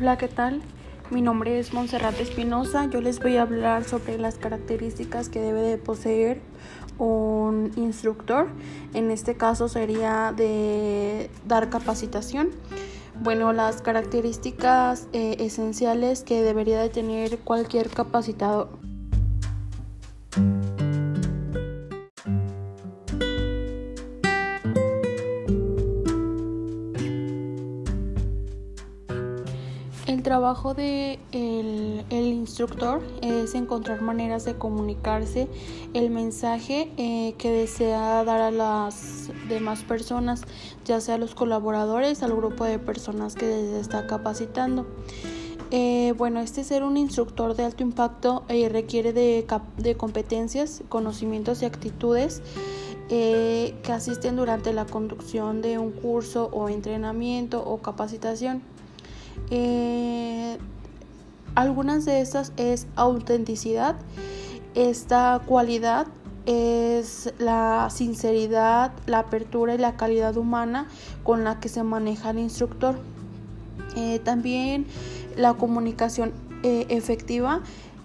Hola, ¿qué tal? Mi nombre es Montserrat Espinosa. Yo les voy a hablar sobre las características que debe de poseer un instructor. En este caso sería de dar capacitación. Bueno, las características eh, esenciales que debería de tener cualquier capacitador. Trabajo de el, instructor es encontrar maneras de comunicarse el mensaje eh, que desea dar a las demás personas, ya sea a los colaboradores, al grupo de personas que se está capacitando. Eh, bueno, este ser un instructor de alto impacto eh, requiere de, de, competencias, conocimientos y actitudes que asisten durante la conducción de un curso o entrenamiento o capacitación. Eh, algunas de estas es autenticidad. Esta cualidad es la sinceridad, la apertura y la calidad humana con la que se maneja el instructor. Eh, también la comunicación eh, efectiva.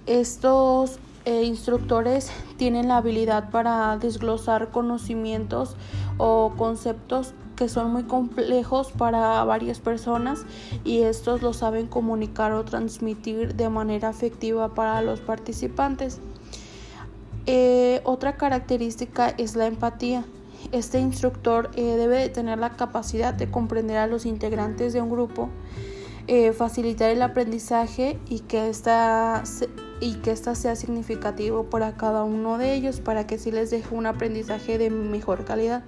Estos instructores tienen la habilidad para desglosar conocimientos o conceptos que son muy complejos para varias personas y estos lo saben comunicar o transmitir de manera efectiva para los participantes. Eh, otra característica es la empatía. Este instructor eh, debe de tener la capacidad de comprender a los integrantes de un grupo, eh, facilitar el aprendizaje y que esta y que ésta sea significativo para cada uno de ellos para que sí les deje un aprendizaje de mejor calidad.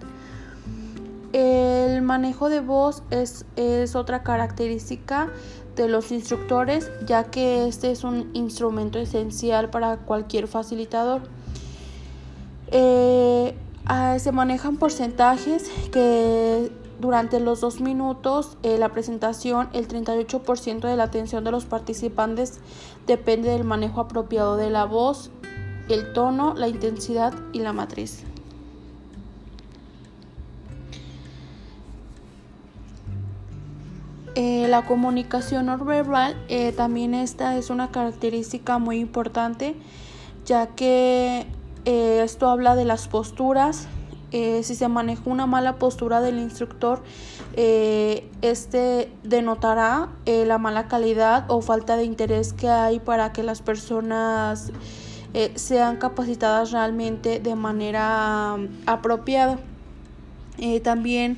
Manejo de voz es, otra característica de los instructores, ya que este es un instrumento esencial para cualquier facilitador. Eh, ah, se manejan porcentajes que durante los dos minutos de la presentación el 38% de la atención de los participantes depende del manejo apropiado de la voz, el tono, la intensidad y la matriz. La comunicación no verbal eh, también esta es una característica muy importante ya que eh, esto habla de las posturas. si se maneja una mala postura del instructor, este denotará la mala calidad o falta de interés que hay para que las personas sean capacitadas realmente de manera um, apropiada. también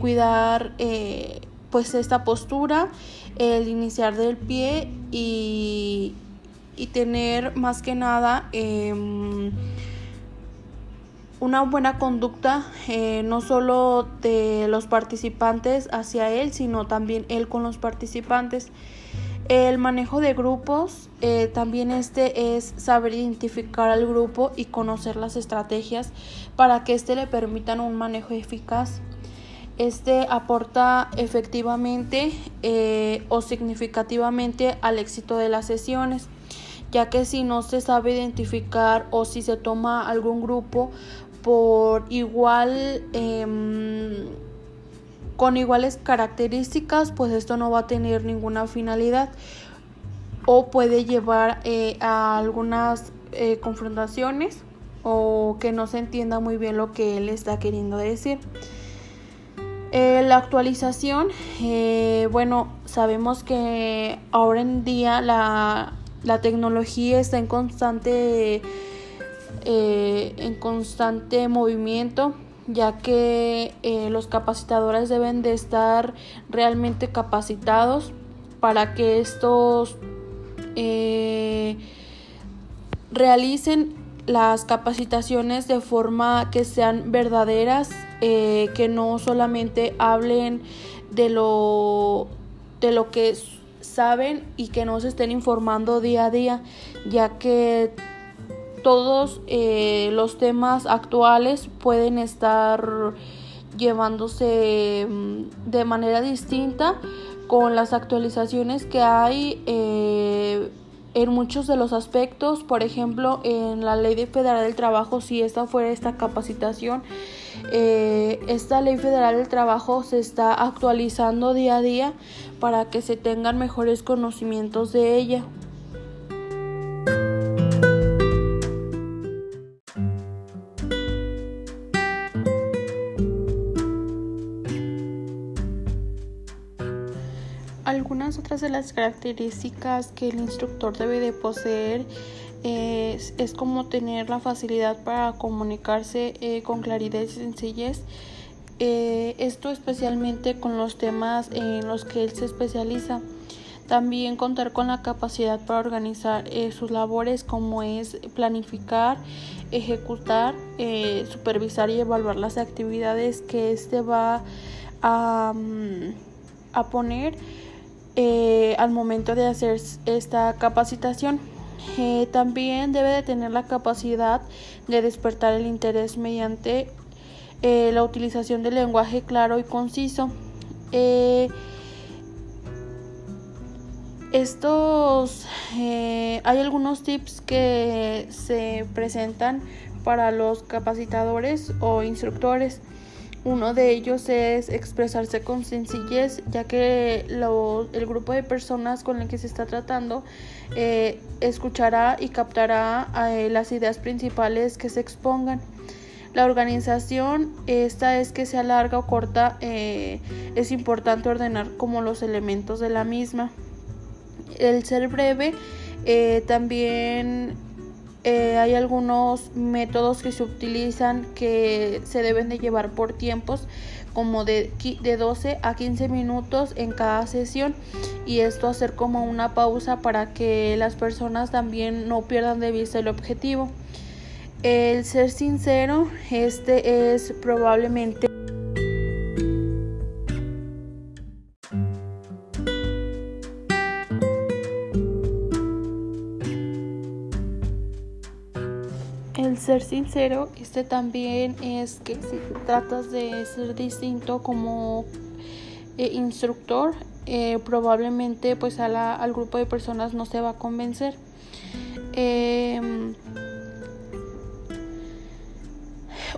cuidar pues esta postura, el iniciar del pie y, tener más que nada em, una buena conducta eh, no solo de los participantes hacia él, sino también él con los participantes. El manejo de grupos, eh, también este es saber identificar al grupo y conocer las estrategias para que éste le permitan un manejo eficaz este aporta efectivamente eh, o significativamente al éxito de las sesiones, ya que si no se sabe identificar o si se toma algún grupo por igual em, con iguales características, pues esto no va a tener ninguna finalidad o puede llevar eh, a algunas eh, confrontaciones o que no se entienda muy bien lo que él está queriendo decir. Eh, la actualización, eh, bueno, sabemos que ahora en día la, tecnología está en constante, eh, en constante movimiento, ya que los capacitadores deben de estar realmente capacitados para que estos realicen las capacitaciones de forma que sean verdaderas eh, que no solamente hablen de lo, de lo que saben y que no se estén informando día a día, ya que todos eh, los temas actuales pueden estar llevándose mm, de manera distinta con las actualizaciones que hay eh, en muchos de los aspectos, por ejemplo, en la Ley Federal del Trabajo, si esta fuera esta capacitación, eh, esta Ley Federal del Trabajo se está actualizando día a día para que se tengan mejores conocimientos de ella. Algunas otras de las características que el instructor debe de poseer es, como tener la facilidad para comunicarse eh, con claridad y sencillez. Eh, esto especialmente con los temas en los que él se especializa. También contar con la capacidad para organizar eh, sus labores como es planificar, ejecutar, supervisar y evaluar las actividades que éste va a, mm, a poner al momento de hacer esta capacitación. Eh, también debe de tener la capacidad de despertar el interés mediante eh, la utilización del lenguaje claro y conciso. estos hay algunos tips que se presentan para los capacitadores o instructores. Uno de ellos es expresarse con sencillez, ya que el grupo de personas con el que se está tratando eh, escuchará y captará eh, las ideas principales que se expongan. La organización, esta es que sea larga o corta, eh, es importante ordenar como los elementos de la misma. El ser breve también eh, hay algunos métodos que se utilizan que se deben de llevar por tiempos como de, de 12 a 15 minutos en cada sesión y esto hacer como una pausa para que las personas también no pierdan de vista el objetivo. El ser sincero, este es probablemente ser sincero, este también es que si tratas de ser distinto como eh, instructor, eh, probablemente pues al grupo de personas no se va a convencer. Em,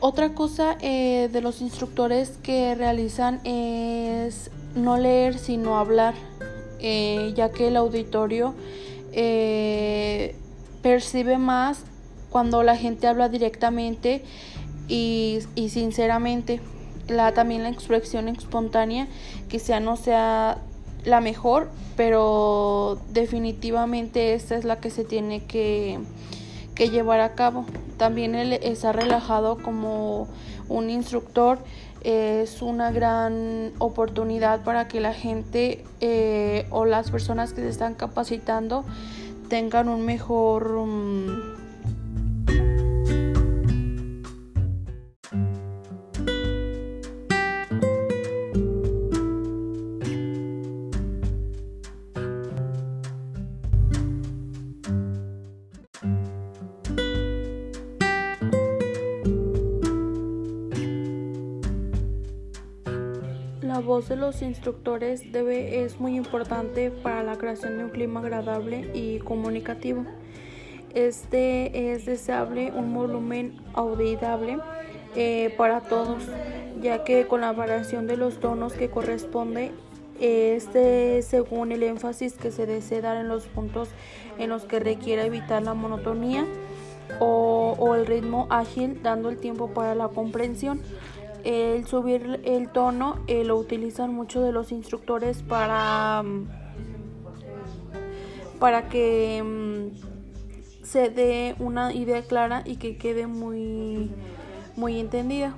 otra cosa eh, de los instructores que realizan es no leer sino hablar, ya que el auditorio percibe más cuando la gente habla directamente y, sinceramente. La, también la expresión espontánea quizá no sea la mejor, pero definitivamente esta es la que se tiene que, llevar a cabo. También el estar relajado como un instructor es una gran oportunidad para que la gente eh, o las personas que se están capacitando tengan un mejor... Mm, voz de los instructores debe, es muy importante para la creación de un clima agradable y comunicativo. Este es deseable un volumen audible eh, para todos, ya que con la variación de los tonos que corresponde, este según el énfasis que se desee dar en los puntos en los que requiere evitar la monotonía o el ritmo ágil, dando el tiempo para la comprensión. El subir el tono eh, lo utilizan muchos de los instructores para, mm, para que mm, se dé una idea clara y que quede muy, muy entendida.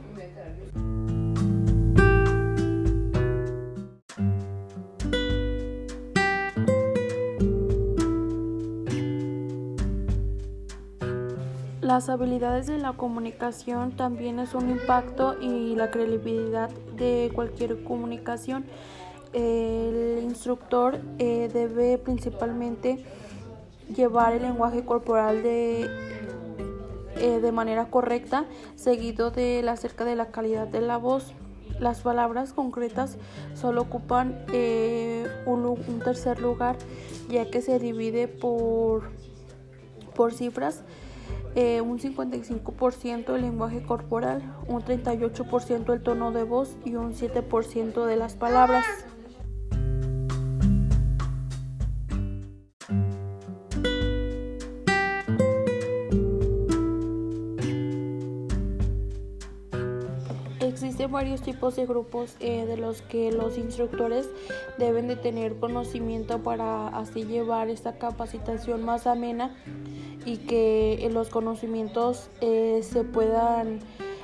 Las habilidades de la comunicación también es un impacto y la credibilidad de cualquier comunicación. El instructor eh, debe principalmente llevar el lenguaje corporal de, eh, de manera correcta, seguido de la acerca de la calidad de la voz. las palabras concretas solo ocupan eh, un, tercer lugar ya que se divide por, por cifras. Eh, un 55% el lenguaje corporal, un 38% el tono de voz y un 7% de las palabras. Varios tipos de grupos eh, de los que los instructores deben de tener conocimiento para así llevar esta capacitación más amena y que los conocimientos eh, se puedan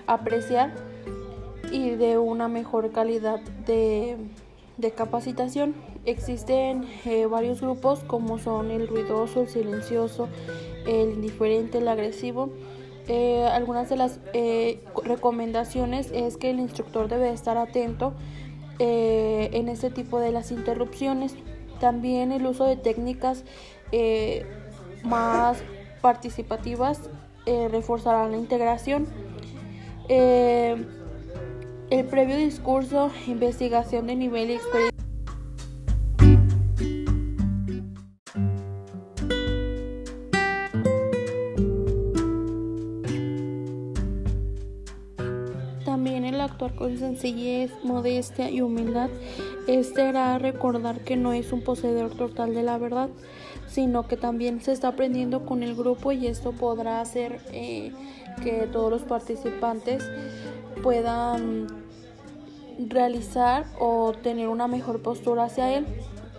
apreciar y de una mejor calidad de, capacitación. Existen eh, varios grupos como son el ruidoso, el silencioso, el indiferente, el agresivo eh, algunas de las eh, recomendaciones es que el instructor debe estar atento eh, en este tipo de las interrupciones. También el uso de técnicas más participativas reforzará la integración. el previo discurso, investigación de nivel y experiencia actuar con sencillez, modestia y humildad, este hará recordar que no es un poseedor total de la verdad, sino que también se está aprendiendo con el grupo y esto podrá hacer eh, que todos los participantes puedan realizar o tener una mejor postura hacia él.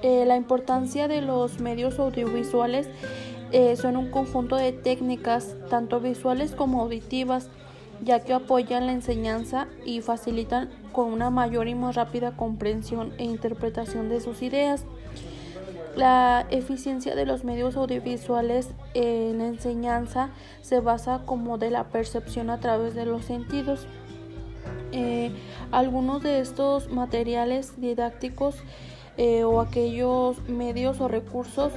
Eh, la importancia de los medios audiovisuales eh, son un conjunto de técnicas, tanto visuales como auditivas, ya que apoyan la enseñanza y facilitan con una mayor y más rápida comprensión e interpretación de sus ideas. La eficiencia de los medios audiovisuales en la enseñanza se basa como de la percepción a través de los sentidos. Eh, algunos de estos materiales didácticos eh, o aquellos medios o recursos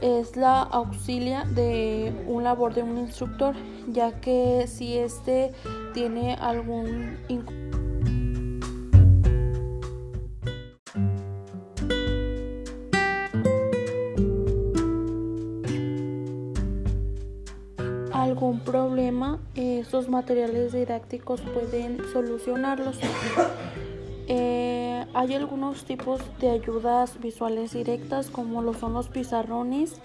es la auxilia de un labor de un instructor, ya que si éste tiene algún algún problema, estos materiales didácticos pueden solucionarlos. Eh, hay algunos tipos de ayudas visuales directas como lo son los pizarrones,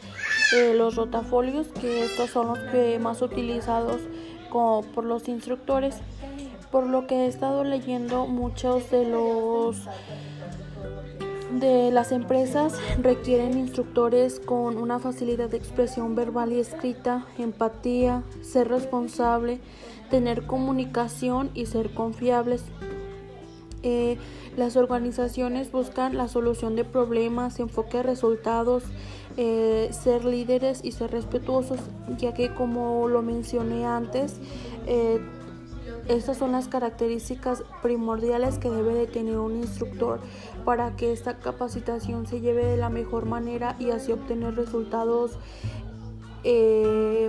eh, los rotafolios, que estos son los que más utilizados como por los instructores. Por lo que he estado leyendo muchos de los de las empresas requieren instructores con una facilidad de expresión verbal y escrita, empatía, ser responsable, tener comunicación y ser confiables. Eh, las organizaciones buscan la solución de problemas, enfoque a resultados, eh, ser líderes y ser respetuosos, ya que como lo mencioné antes, eh, estas son las características primordiales que debe de tener un instructor para que esta capacitación se lleve de la mejor manera y así obtener resultados y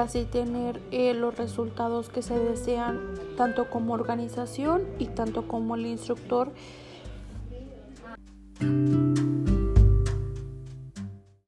así tener eh, los resultados que se desean tanto como organización y tanto como el instructor.